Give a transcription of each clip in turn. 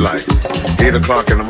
daylight, 8 o'clock in the morning.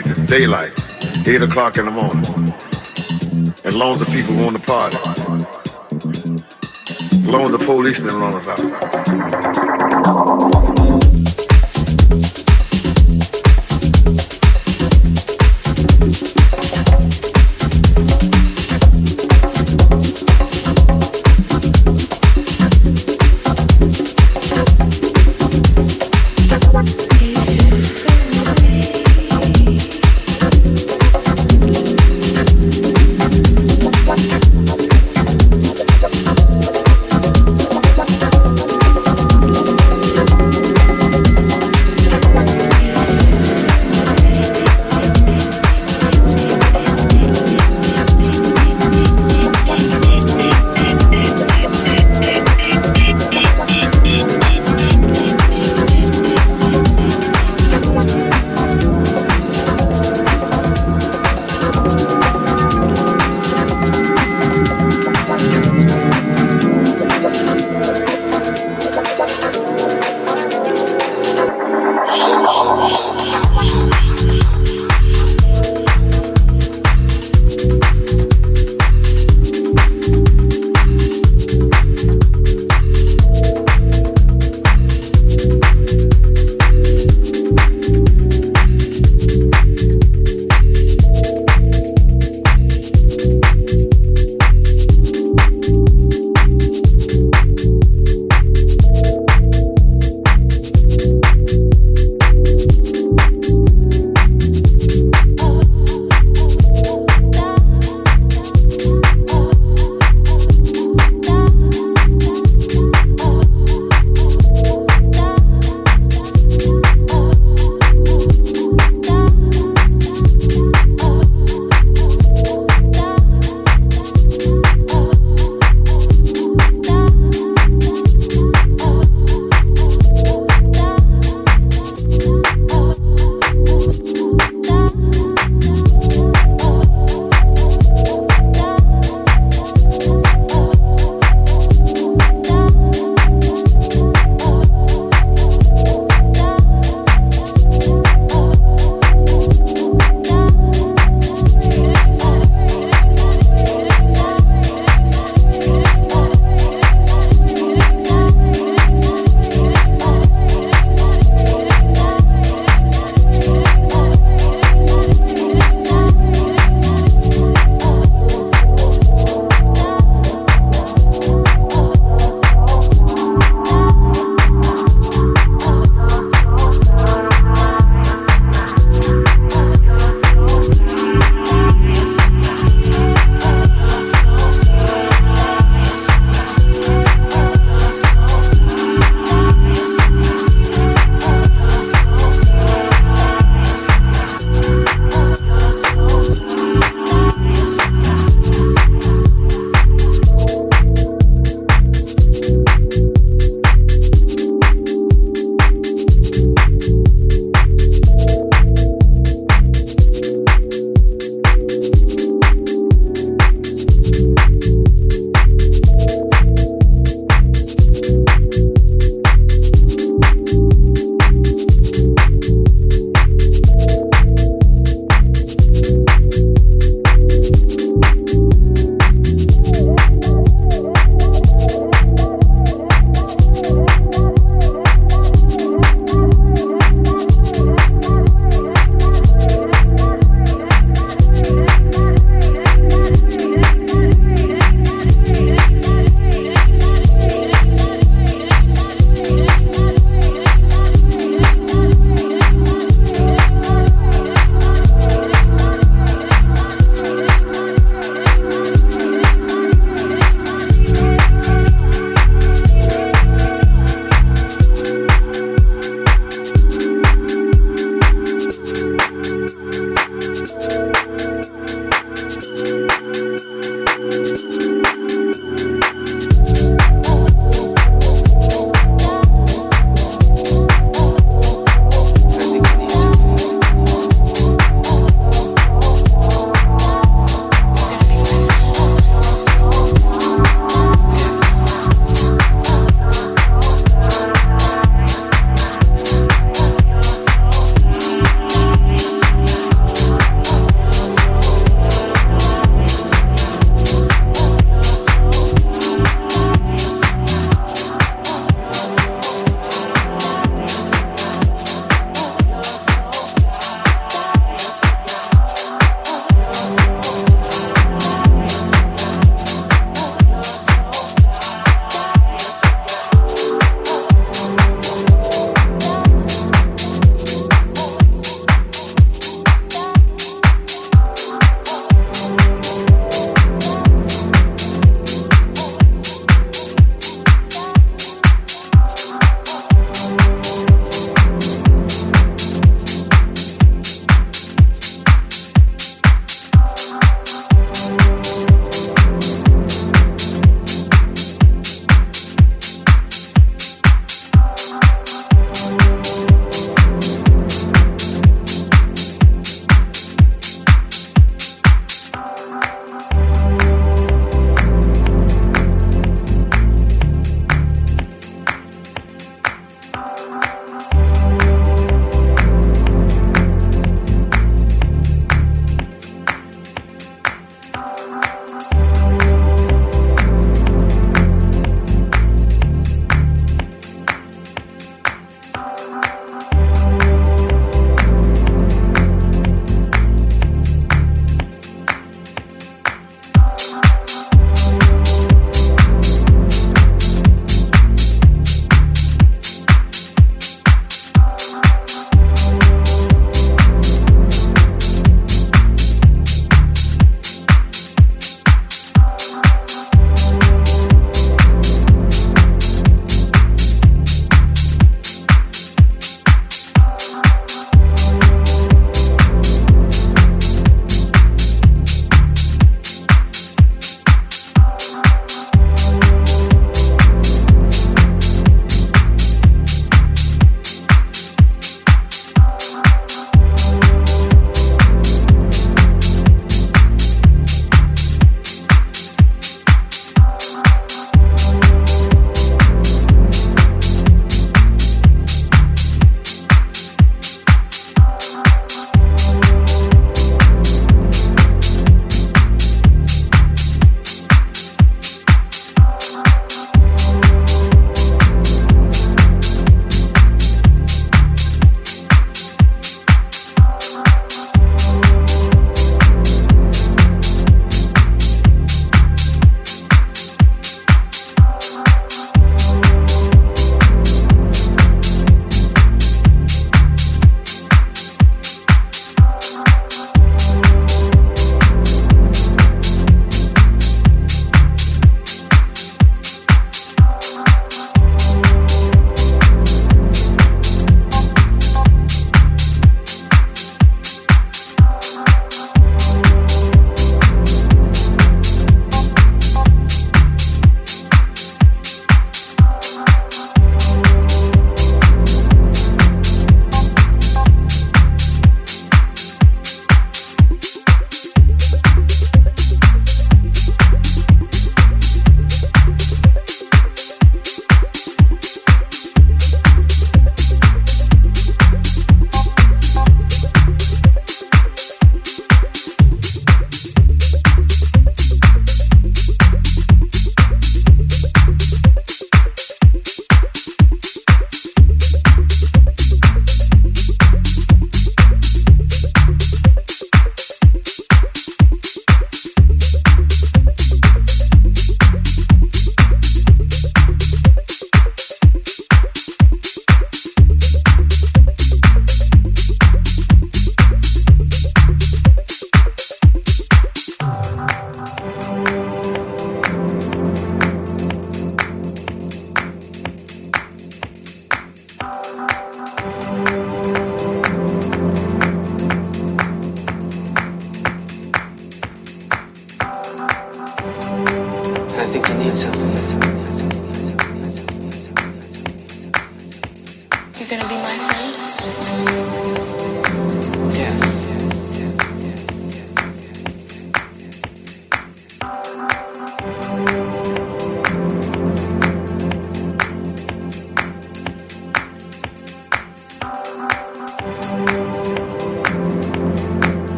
Daylight, 8 o'clock in the morning. As long as the people want to party. As long as the police didn't run us out.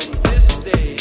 from this day.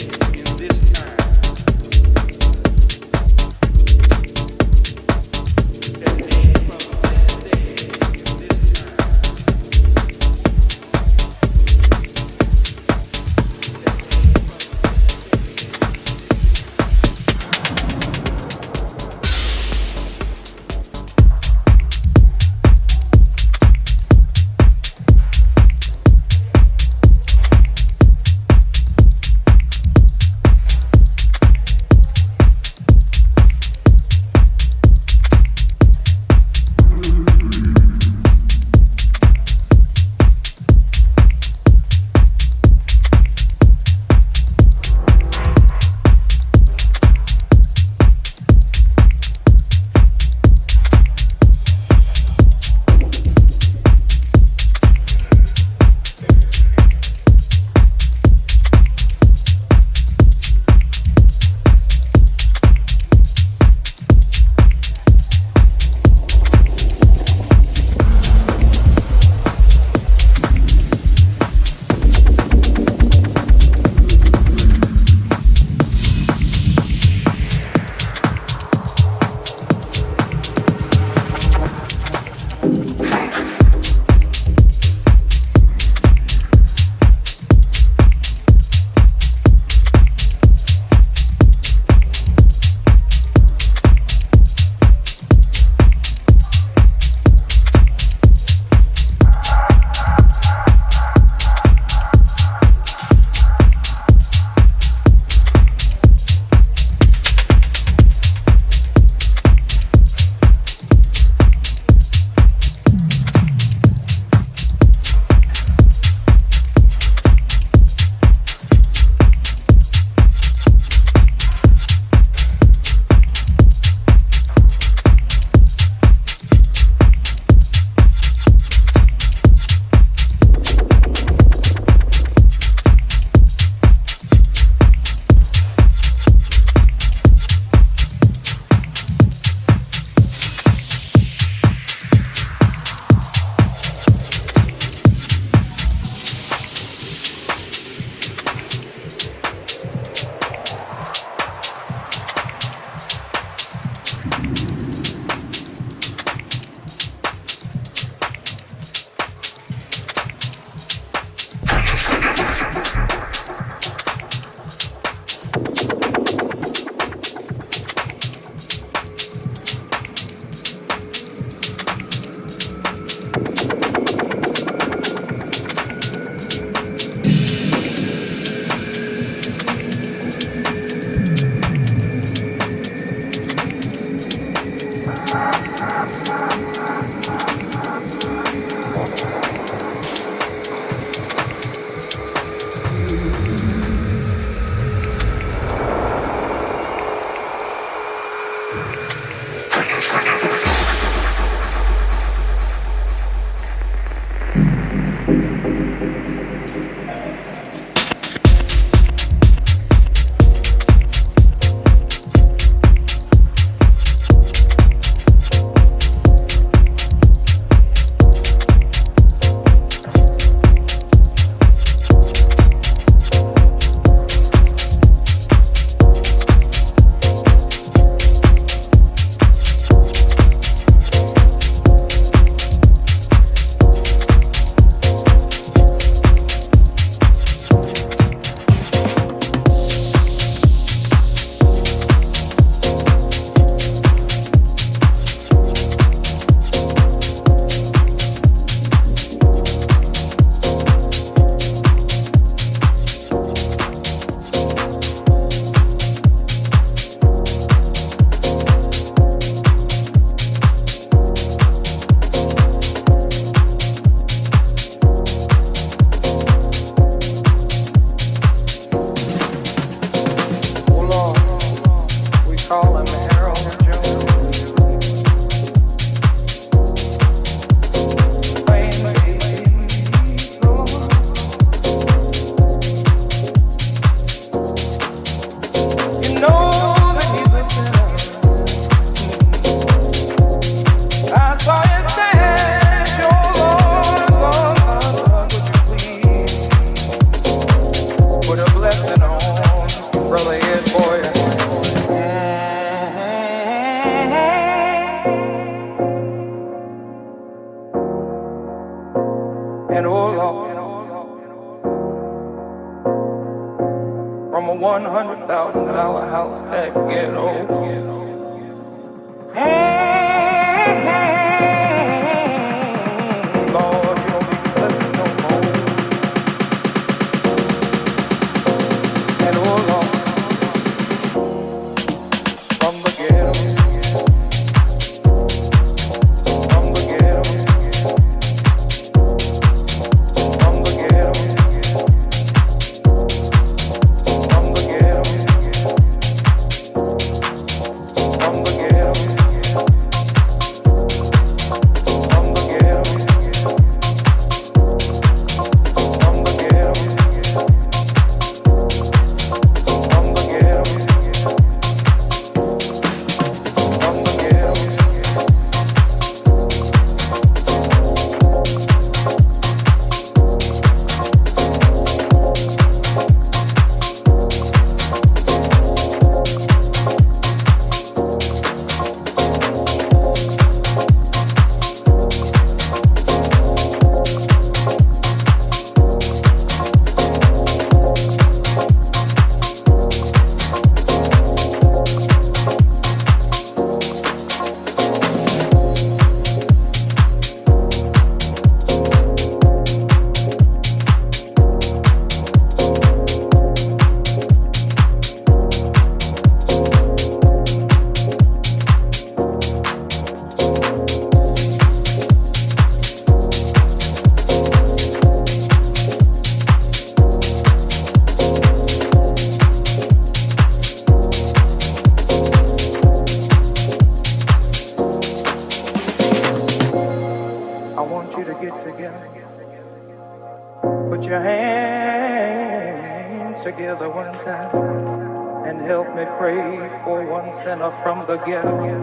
The ghetto.